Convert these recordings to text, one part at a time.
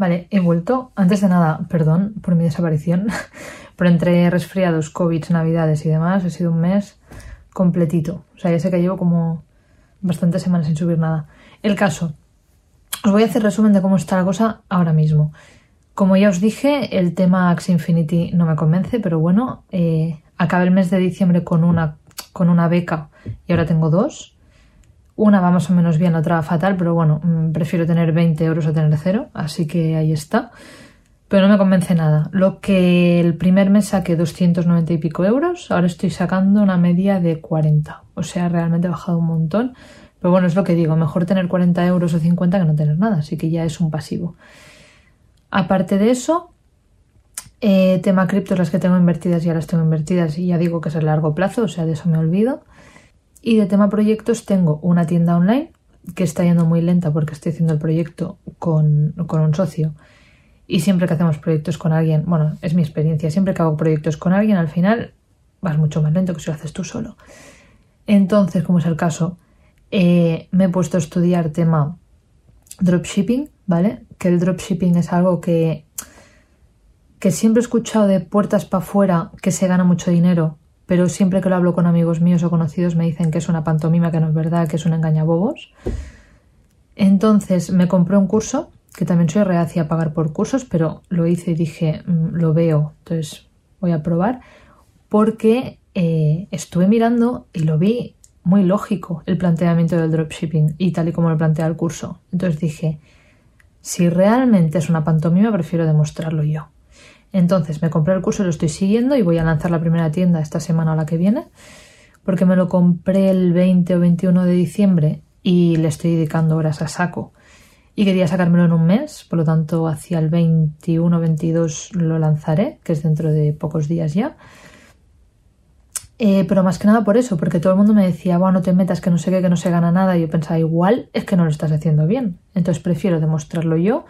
Vale, he vuelto. Antes de nada, perdón por mi desaparición, pero entre resfriados, COVID, navidades y demás, ha sido un mes completito. O sea, ya sé que llevo como bastantes semanas sin subir nada. El caso, os voy a hacer resumen de cómo está la cosa ahora mismo. Como ya os dije, el tema Axie Infinity no me convence, pero bueno, eh, acabé el mes de diciembre con una, con una beca y ahora tengo dos. Una va más o menos bien, la otra va fatal, pero bueno, mm, prefiero tener 20 euros a tener cero, así que ahí está. Pero no me convence nada. Lo que el primer mes saqué 290 y pico euros, ahora estoy sacando una media de 40. O sea, realmente he bajado un montón. Pero bueno, es lo que digo, mejor tener 40 euros o 50 que no tener nada, así que ya es un pasivo. Aparte de eso, eh, tema criptos, las que tengo invertidas ya las tengo invertidas y ya digo que es a largo plazo, o sea, de eso me olvido. Y de tema proyectos tengo una tienda online que está yendo muy lenta porque estoy haciendo el proyecto con, un socio. Y siempre que hacemos proyectos con alguien, bueno, es mi experiencia, siempre que hago proyectos con alguien, al final vas mucho más lento que si lo haces tú solo. Entonces, como es el caso, eh, me he puesto a estudiar tema dropshipping, ¿vale? Que el dropshipping es algo que, que siempre he escuchado de puertas para afuera que se gana mucho dinero, pero siempre que lo hablo con amigos míos o conocidos me dicen que es una pantomima, que no es verdad, que es un engañabobos. Entonces me compré un curso, que también soy reacia a pagar por cursos, pero lo hice y dije, mm, lo veo, entonces voy a probar, porque eh, estuve mirando y lo vi muy lógico el planteamiento del dropshipping y tal y como lo plantea el curso. Entonces dije, si realmente es una pantomima, prefiero demostrarlo yo. Entonces me compré el curso, lo estoy siguiendo y voy a lanzar la primera tienda esta semana o la que viene, porque me lo compré el 20 o 21 de diciembre y le estoy dedicando horas a saco. Y quería sacármelo en un mes, por lo tanto hacia el 21 o 22 lo lanzaré, que es dentro de pocos días ya. Eh, pero más que nada por eso, porque todo el mundo me decía, bueno, no te metas, que no sé qué, que no se gana nada. Y yo pensaba, igual es que no lo estás haciendo bien. Entonces prefiero demostrarlo yo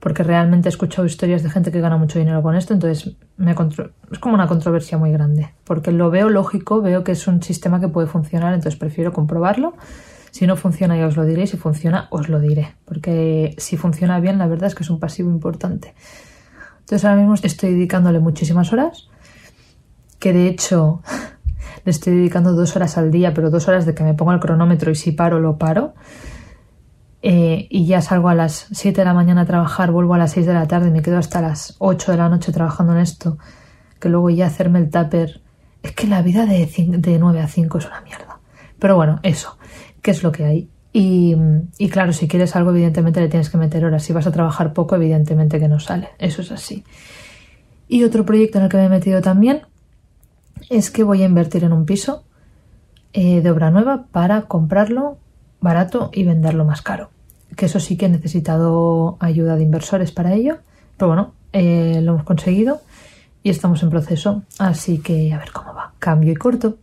porque realmente he escuchado historias de gente que gana mucho dinero con esto, entonces me es como una controversia muy grande, porque lo veo lógico, veo que es un sistema que puede funcionar, entonces prefiero comprobarlo. Si no funciona ya os lo diré, si funciona os lo diré, porque si funciona bien la verdad es que es un pasivo importante. Entonces ahora mismo estoy dedicándole muchísimas horas, que de hecho le estoy dedicando dos horas al día, pero dos horas de que me pongo el cronómetro y si paro, lo paro. Eh, y ya salgo a las 7 de la mañana a trabajar, vuelvo a las 6 de la tarde, me quedo hasta las 8 de la noche trabajando en esto, que luego ya hacerme el tupper. Es que la vida de, de 9 a 5 es una mierda. Pero bueno, eso, ¿qué es lo que hay? Y, y, claro, si quieres algo, evidentemente le tienes que meter horas. Si vas a trabajar poco, evidentemente que no sale. Eso es así. Y otro proyecto en el que me he metido también es que voy a invertir en un piso eh, de obra nueva para comprarlo barato y venderlo más caro que eso sí que he necesitado ayuda de inversores para ello, pero bueno, eh, lo hemos conseguido y estamos en proceso, así que a ver cómo va. Cambio y corto.